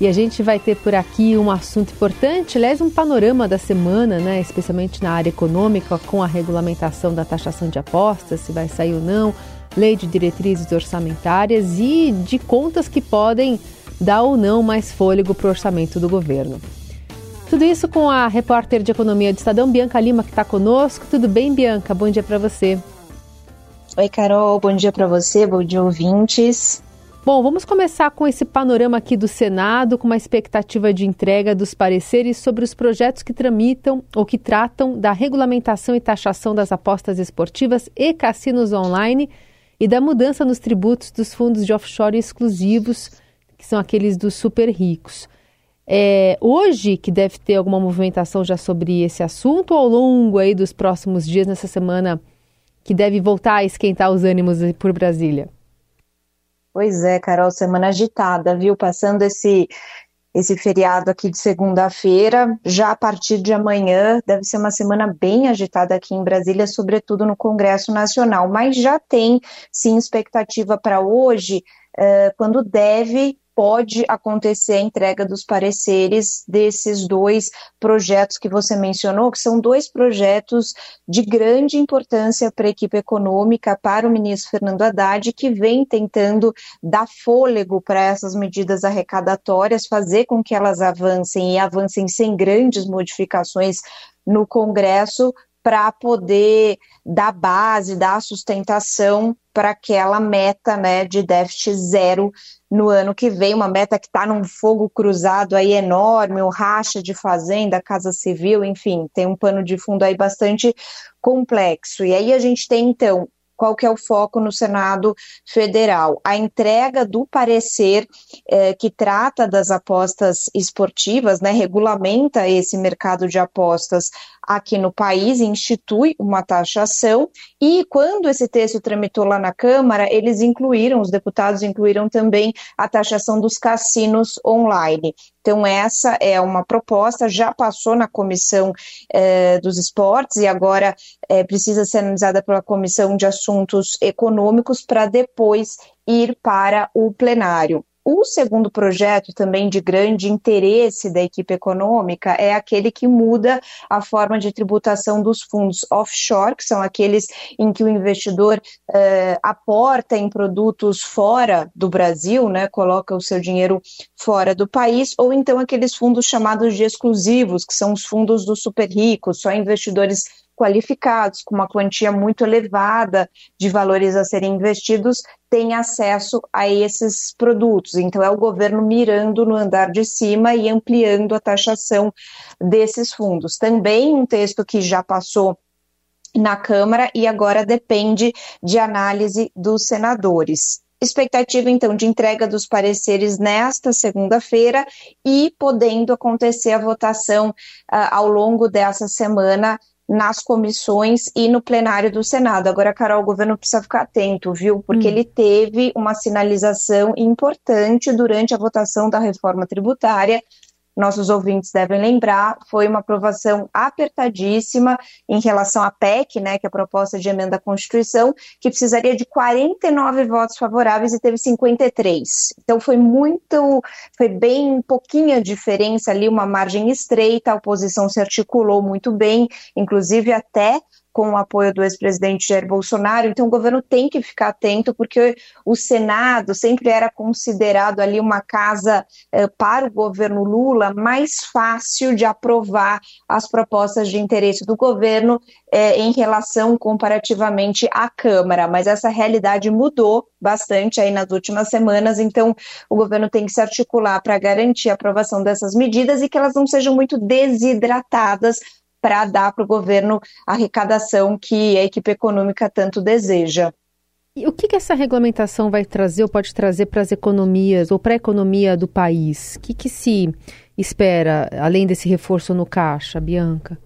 E a gente vai ter por aqui um assunto importante, aliás, um panorama da semana, né, especialmente na área econômica, com a regulamentação da taxação de apostas, se vai sair ou não, lei de diretrizes orçamentárias e de contas que podem dar ou não mais fôlego para o orçamento do governo. Tudo isso com a repórter de economia do Estadão, Bianca Lima, que está conosco. Tudo bem, Bianca? Bom dia para você. Oi, Carol. Bom dia para você, bom dia, ouvintes. Bom, vamos começar com esse panorama aqui do Senado, com uma expectativa de entrega dos pareceres sobre os projetos que tramitam ou que tratam da regulamentação e taxação das apostas esportivas e cassinos online e da mudança nos tributos dos fundos de offshore exclusivos, que são aqueles dos super ricos. É, hoje que deve ter alguma movimentação já sobre esse assunto, ou ao longo aí dos próximos dias, nessa semana, que deve voltar a esquentar os ânimos por Brasília? Pois é, Carol, semana agitada, viu? Passando esse esse feriado aqui de segunda-feira, já a partir de amanhã deve ser uma semana bem agitada aqui em Brasília, sobretudo no Congresso Nacional, mas já tem sim expectativa para hoje, uh, quando deve pode acontecer a entrega dos pareceres desses dois projetos que você mencionou, que são dois projetos de grande importância para a equipe econômica, para o ministro Fernando Haddad, que vem tentando dar fôlego para essas medidas arrecadatórias, fazer com que elas avancem e avancem sem grandes modificações no Congresso, para poder dar base, dar sustentação para aquela meta né, de déficit zero no ano que vem, uma meta que está num fogo cruzado aí enorme, o racha de fazenda, casa civil, enfim, tem um pano de fundo aí bastante complexo. E aí a gente tem, então, qual que é o foco no Senado Federal? A entrega do parecer eh, que trata das apostas esportivas, né, regulamenta esse mercado de apostas aqui no país, institui uma taxação, e quando esse texto tramitou lá na Câmara, eles incluíram, os deputados incluíram também a taxação dos cassinos online. Então, essa é uma proposta, já passou na Comissão eh, dos Esportes e agora eh, precisa ser analisada pela Comissão de Assuntos Econômicos para depois ir para o plenário. O segundo projeto, também de grande interesse da equipe econômica, é aquele que muda a forma de tributação dos fundos offshore, que são aqueles em que o investidor eh, aporta em produtos fora do Brasil, né, coloca o seu dinheiro fora do país, ou então aqueles fundos chamados de exclusivos, que são os fundos dos super ricos, só investidores qualificados, com uma quantia muito elevada de valores a serem investidos, têm acesso a esses produtos. Então, é o governo mirando no andar de cima e ampliando a taxação desses fundos. Também um texto que já passou na Câmara e agora depende de análise dos senadores expectativa então de entrega dos pareceres nesta segunda-feira e podendo acontecer a votação uh, ao longo dessa semana nas comissões e no plenário do Senado. Agora, Carol, o governo precisa ficar atento, viu? Porque hum. ele teve uma sinalização importante durante a votação da reforma tributária nossos ouvintes devem lembrar, foi uma aprovação apertadíssima em relação à PEC, né, que é a proposta de emenda à Constituição, que precisaria de 49 votos favoráveis e teve 53. Então foi muito, foi bem pouquinha diferença ali, uma margem estreita, a oposição se articulou muito bem, inclusive até com o apoio do ex-presidente Jair Bolsonaro, então o governo tem que ficar atento, porque o Senado sempre era considerado ali uma casa eh, para o governo Lula mais fácil de aprovar as propostas de interesse do governo eh, em relação comparativamente à Câmara, mas essa realidade mudou bastante aí nas últimas semanas, então o governo tem que se articular para garantir a aprovação dessas medidas e que elas não sejam muito desidratadas para dar para o governo a arrecadação que a equipe econômica tanto deseja. E o que, que essa regulamentação vai trazer ou pode trazer para as economias ou para a economia do país? O que, que se espera, além desse reforço no caixa, Bianca?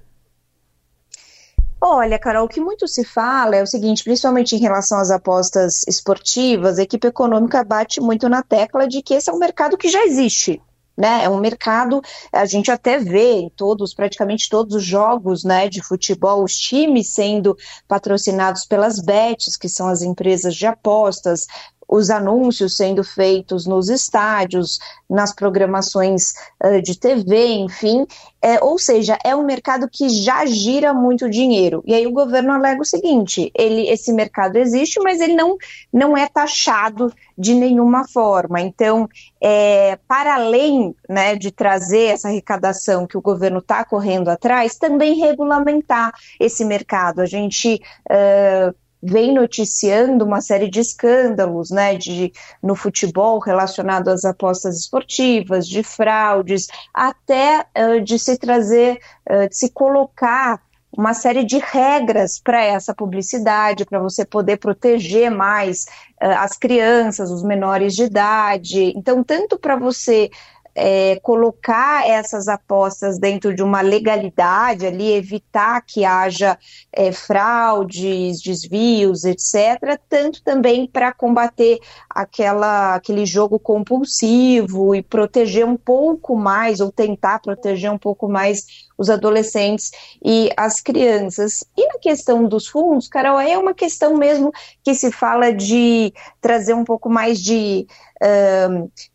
Olha, Carol, o que muito se fala é o seguinte, principalmente em relação às apostas esportivas, a equipe econômica bate muito na tecla de que esse é um mercado que já existe né? É um mercado, a gente até vê em todos, praticamente todos os jogos, né, de futebol, os times sendo patrocinados pelas bets, que são as empresas de apostas, os anúncios sendo feitos nos estádios, nas programações uh, de TV, enfim. É, ou seja, é um mercado que já gira muito dinheiro. E aí o governo alega o seguinte: ele, esse mercado existe, mas ele não, não é taxado de nenhuma forma. Então, é, para além né, de trazer essa arrecadação que o governo está correndo atrás, também regulamentar esse mercado. A gente uh, vem noticiando uma série de escândalos né, de, no futebol relacionado às apostas esportivas, de fraudes, até uh, de se trazer, uh, de se colocar uma série de regras para essa publicidade, para você poder proteger mais uh, as crianças, os menores de idade. Então, tanto para você é, colocar essas apostas dentro de uma legalidade ali, evitar que haja é, fraudes, desvios, etc., tanto também para combater aquela, aquele jogo compulsivo e proteger um pouco mais, ou tentar proteger um pouco mais os adolescentes e as crianças. E na questão dos fundos, Carol, é uma questão mesmo que se fala de trazer um pouco mais de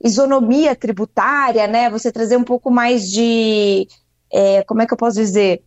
isonomia tributária, né? Você trazer um pouco mais de. É, como é que eu posso dizer?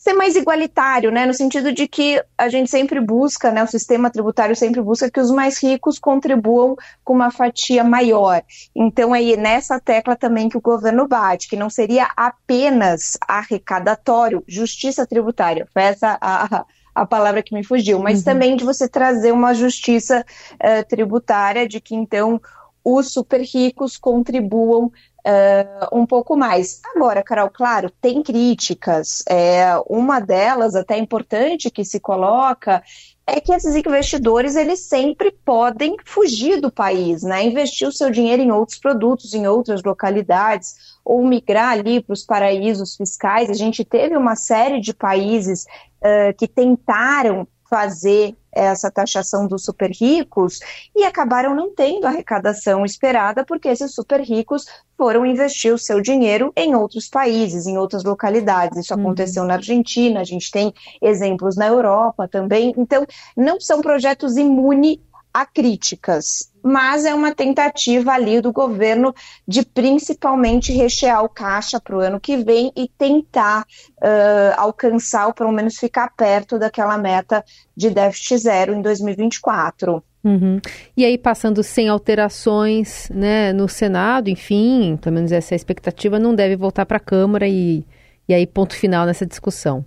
Ser mais igualitário, né, no sentido de que a gente sempre busca, né, o sistema tributário sempre busca que os mais ricos contribuam com uma fatia maior. Então é nessa tecla também que o governo bate, que não seria apenas arrecadatório, justiça tributária. Foi essa a, a palavra que me fugiu, mas uhum. também de você trazer uma justiça uh, tributária, de que então os super ricos contribuam Uh, um pouco mais. Agora, Carol, claro, tem críticas. É, uma delas, até importante, que se coloca é que esses investidores eles sempre podem fugir do país, né? Investir o seu dinheiro em outros produtos, em outras localidades, ou migrar ali para os paraísos fiscais. A gente teve uma série de países uh, que tentaram fazer essa taxação dos super ricos e acabaram não tendo a arrecadação esperada porque esses super ricos foram investir o seu dinheiro em outros países, em outras localidades. Isso uhum. aconteceu na Argentina, a gente tem exemplos na Europa também. Então, não são projetos imunes a críticas, mas é uma tentativa ali do governo de principalmente rechear o caixa para o ano que vem e tentar uh, alcançar ou pelo menos ficar perto daquela meta de déficit zero em 2024. Uhum. E aí, passando sem alterações né, no Senado, enfim, pelo menos essa é expectativa, não deve voltar para a Câmara e, e aí ponto final nessa discussão.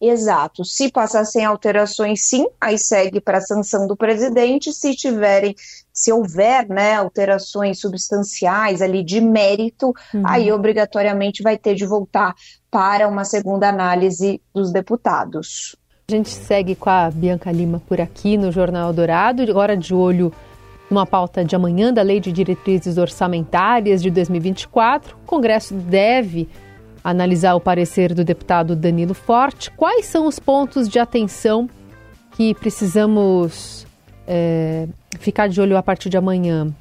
Exato. Se passar sem alterações, sim, aí segue para a sanção do presidente. Se tiverem, se houver né, alterações substanciais ali de mérito, uhum. aí obrigatoriamente vai ter de voltar para uma segunda análise dos deputados. A gente segue com a Bianca Lima por aqui no Jornal Dourado, agora de olho numa pauta de amanhã da Lei de Diretrizes Orçamentárias de 2024. O Congresso deve analisar o parecer do deputado Danilo Forte. Quais são os pontos de atenção que precisamos é, ficar de olho a partir de amanhã?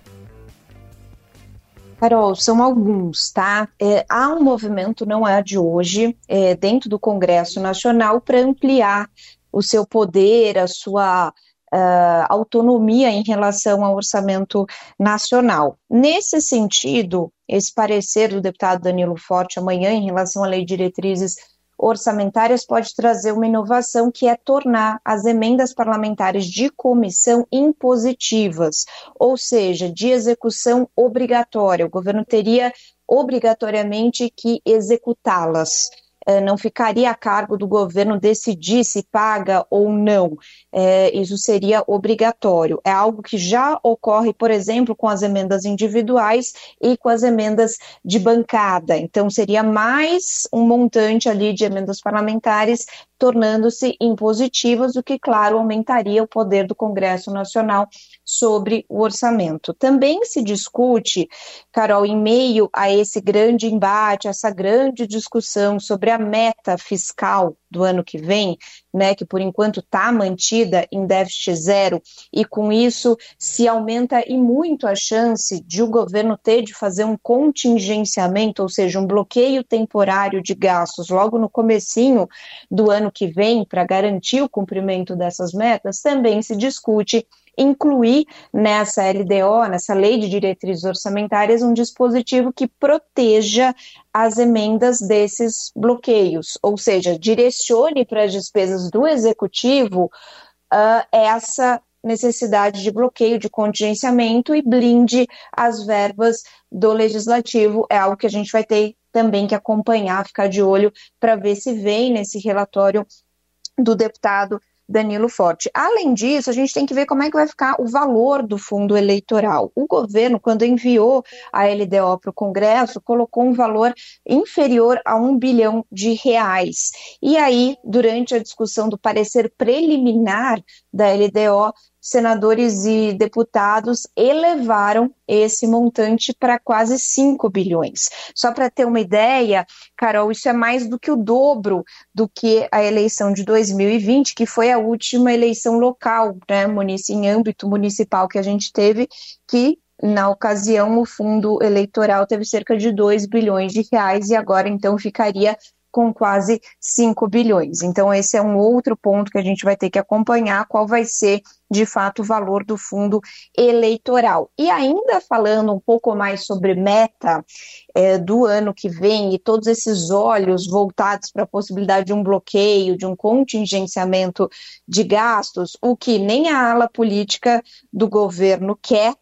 Carol, são alguns, tá? É, há um movimento, não é de hoje, é, dentro do Congresso Nacional para ampliar o seu poder, a sua uh, autonomia em relação ao orçamento nacional. Nesse sentido, esse parecer do deputado Danilo Forte amanhã em relação à lei de diretrizes orçamentárias pode trazer uma inovação que é tornar as emendas parlamentares de comissão impositivas, ou seja, de execução obrigatória. O governo teria obrigatoriamente que executá-las. Eh, não ficaria a cargo do governo decidir se paga ou não. É, isso seria obrigatório. É algo que já ocorre, por exemplo, com as emendas individuais e com as emendas de bancada. Então, seria mais um montante ali de emendas parlamentares tornando-se impositivas, o que, claro, aumentaria o poder do Congresso Nacional sobre o orçamento. Também se discute, Carol, em meio a esse grande embate, essa grande discussão sobre a meta fiscal do ano que vem, né, que por enquanto está mantida em déficit zero, e com isso se aumenta e muito a chance de o governo ter de fazer um contingenciamento, ou seja, um bloqueio temporário de gastos logo no comecinho do ano que vem para garantir o cumprimento dessas metas, também se discute incluir nessa LDO, nessa Lei de Diretrizes Orçamentárias, um dispositivo que proteja as emendas desses bloqueios, ou seja, direcione para as despesas do executivo uh, essa necessidade de bloqueio, de contingenciamento e blinde as verbas do legislativo. É algo que a gente vai ter também que acompanhar, ficar de olho para ver se vem nesse relatório do deputado Danilo Forte. Além disso, a gente tem que ver como é que vai ficar o valor do fundo eleitoral. O governo, quando enviou a LDO para o Congresso, colocou um valor inferior a um bilhão de reais. E aí, durante a discussão do parecer preliminar da LDO, senadores e deputados elevaram esse montante para quase 5 bilhões. Só para ter uma ideia, Carol, isso é mais do que o dobro do que a eleição de 2020, que foi a última eleição local, né, em âmbito municipal que a gente teve, que na ocasião, o fundo eleitoral teve cerca de 2 bilhões de reais e agora então ficaria com quase 5 bilhões. Então, esse é um outro ponto que a gente vai ter que acompanhar, qual vai ser, de fato, o valor do fundo eleitoral. E ainda falando um pouco mais sobre meta é, do ano que vem e todos esses olhos voltados para a possibilidade de um bloqueio, de um contingenciamento de gastos, o que nem a ala política do governo quer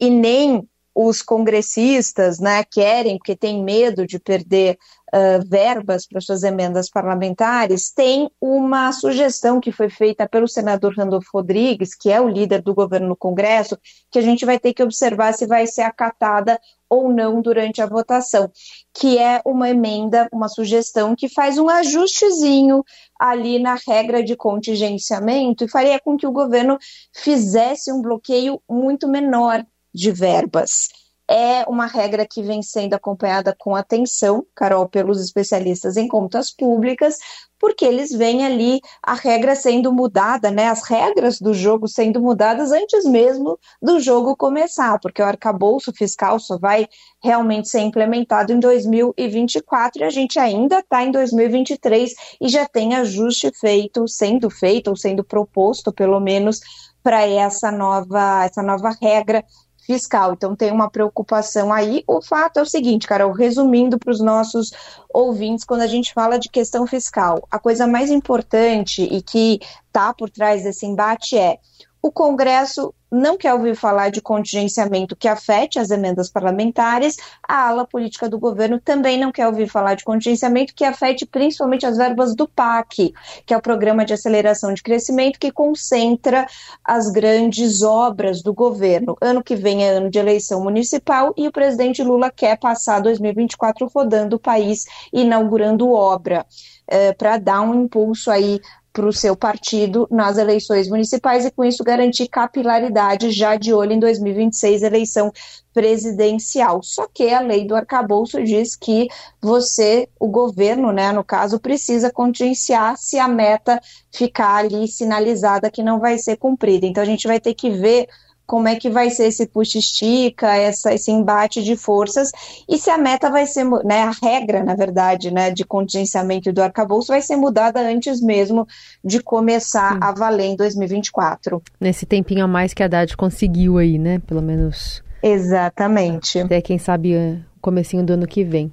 e nem os congressistas né, querem, porque têm medo de perder uh, verbas para suas emendas parlamentares, tem uma sugestão que foi feita pelo senador Randolfo Rodrigues, que é o líder do governo no Congresso, que a gente vai ter que observar se vai ser acatada ou não durante a votação, que é uma emenda, uma sugestão que faz um ajustezinho ali na regra de contingenciamento e faria com que o governo fizesse um bloqueio muito menor de verbas. É uma regra que vem sendo acompanhada com atenção, Carol, pelos especialistas em contas públicas, porque eles veem ali a regra sendo mudada, né, as regras do jogo sendo mudadas antes mesmo do jogo começar, porque o arcabouço fiscal só vai realmente ser implementado em 2024 e a gente ainda está em 2023 e já tem ajuste feito, sendo feito ou sendo proposto, pelo menos, para essa nova, essa nova regra fiscal. Então tem uma preocupação aí. O fato é o seguinte, Carol, resumindo para os nossos ouvintes, quando a gente fala de questão fiscal, a coisa mais importante e que está por trás desse embate é o Congresso não quer ouvir falar de contingenciamento que afete as emendas parlamentares, a ala política do governo também não quer ouvir falar de contingenciamento que afete principalmente as verbas do PAC, que é o Programa de Aceleração de Crescimento, que concentra as grandes obras do governo. Ano que vem é ano de eleição municipal e o presidente Lula quer passar 2024 rodando o país, inaugurando obra. É, para dar um impulso aí para o seu partido nas eleições municipais e, com isso, garantir capilaridade já de olho em 2026, eleição presidencial. Só que a lei do arcabouço diz que você, o governo, né, no caso, precisa contingenciar se a meta ficar ali sinalizada que não vai ser cumprida. Então, a gente vai ter que ver como é que vai ser esse puxa-estica, esse embate de forças, e se a meta vai ser, né, a regra, na verdade, né, de contingenciamento do arcabouço vai ser mudada antes mesmo de começar Sim. a valer em 2024. Nesse tempinho a mais que a Haddad conseguiu aí, né, pelo menos. Exatamente. Até quem sabe o comecinho do ano que vem.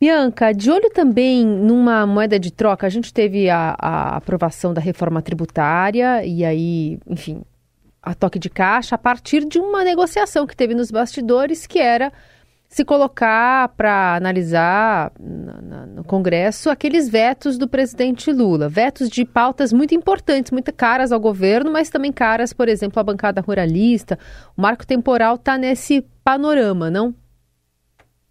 Bianca, de olho também numa moeda de troca, a gente teve a, a aprovação da reforma tributária e aí, enfim, a toque de caixa a partir de uma negociação que teve nos bastidores, que era se colocar para analisar no, Congresso aqueles vetos do presidente Lula, vetos de pautas muito importantes, muito caras ao governo, mas também caras, por exemplo, à bancada ruralista. O marco temporal está nesse panorama, não?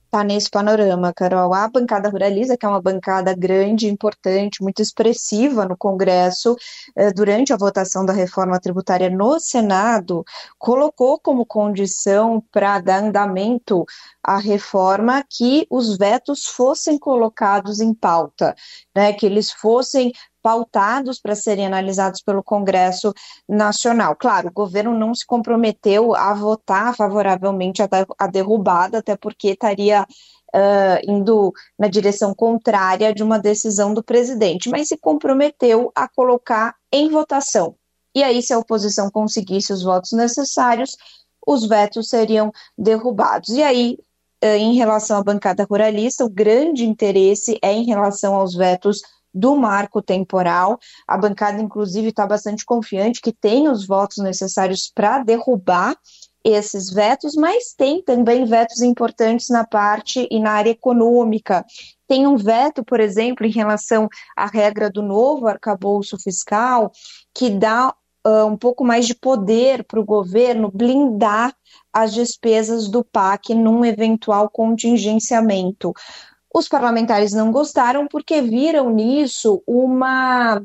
Está nesse panorama, Carol. A bancada ruralista, que é uma bancada grande, importante, muito expressiva no Congresso, eh, durante a votação da reforma tributária no Senado, colocou como condição para dar andamento à reforma que os vetos fossem colocados em pauta, né, que eles fossem pautados para serem analisados pelo Congresso Nacional. Claro, o governo não se comprometeu a votar favoravelmente a, derrubada, até porque estaria Uh, indo na direção contrária de uma decisão do presidente, mas se comprometeu a colocar em votação. e aí, se a oposição conseguisse os votos necessários, os vetos seriam derrubados. E aí, em relação à bancada ruralista, o grande interesse é em relação aos vetos do marco temporal. A bancada, inclusive, está bastante confiante que tem os votos necessários para derrubar esses vetos, mas tem também vetos importantes na parte e na área econômica. Tem um veto, por exemplo, em relação à regra do novo arcabouço fiscal, que dá uh, um pouco mais de poder para o governo blindar as despesas do PAC num eventual contingenciamento. Os parlamentares não gostaram porque viram nisso uma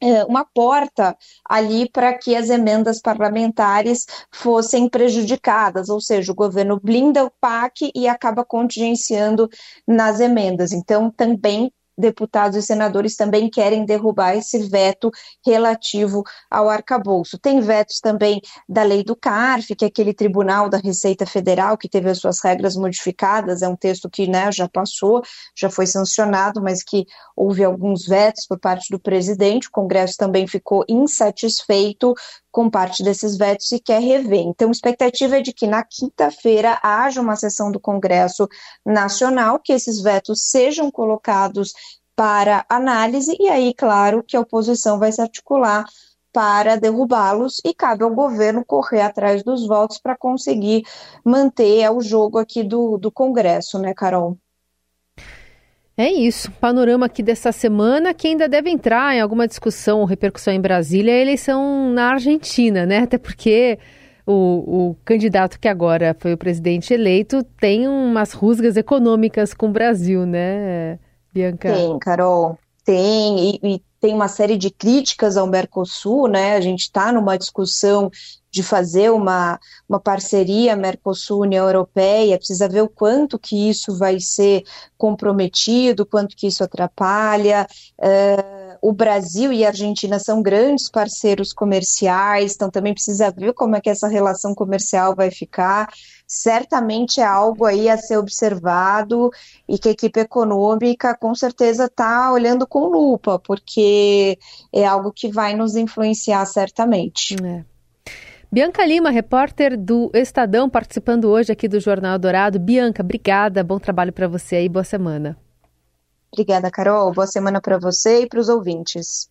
é, uma porta ali para que as emendas parlamentares fossem prejudicadas, ou seja, o governo blinda o PAC e acaba contingenciando nas emendas. Então, também deputados e senadores também querem derrubar esse veto relativo ao arcabouço. Tem vetos também da lei do CARF, que é aquele tribunal da Receita Federal que teve as suas regras modificadas, é um texto que né, já passou, já foi sancionado, mas que houve alguns vetos por parte do presidente, o Congresso também ficou insatisfeito com parte desses vetos e quer rever. Então, a expectativa é de que na quinta-feira haja uma sessão do Congresso Nacional, que esses vetos sejam colocados para análise, e aí, claro, que a oposição vai se articular para derrubá-los e cabe ao governo correr atrás dos votos para conseguir manter o jogo aqui do, do Congresso, né, Carol? É isso. Panorama aqui dessa semana que ainda deve entrar em alguma discussão ou repercussão em Brasília é a eleição na Argentina, né? Até porque o, o, candidato que agora foi o presidente eleito tem umas rusgas econômicas com o Brasil, né, Bianca? Tem, Carol. Tem, e, e tem uma série de críticas ao Mercosul, né? A gente está numa discussão de fazer uma, uma parceria Mercosul-União Europeia, precisa ver o quanto que isso vai ser comprometido, quanto que isso atrapalha. Uh, o Brasil e a Argentina são grandes parceiros comerciais, então também precisa ver como é que essa relação comercial vai ficar. Certamente é algo aí a ser observado e que a equipe econômica com certeza está olhando com lupa, porque é algo que vai nos influenciar certamente. É. Bianca Lima, repórter do Estadão, participando hoje aqui do Jornal Dourado. Bianca, obrigada, bom trabalho para você aí, boa semana. Obrigada, Carol. Boa semana para você e para os ouvintes.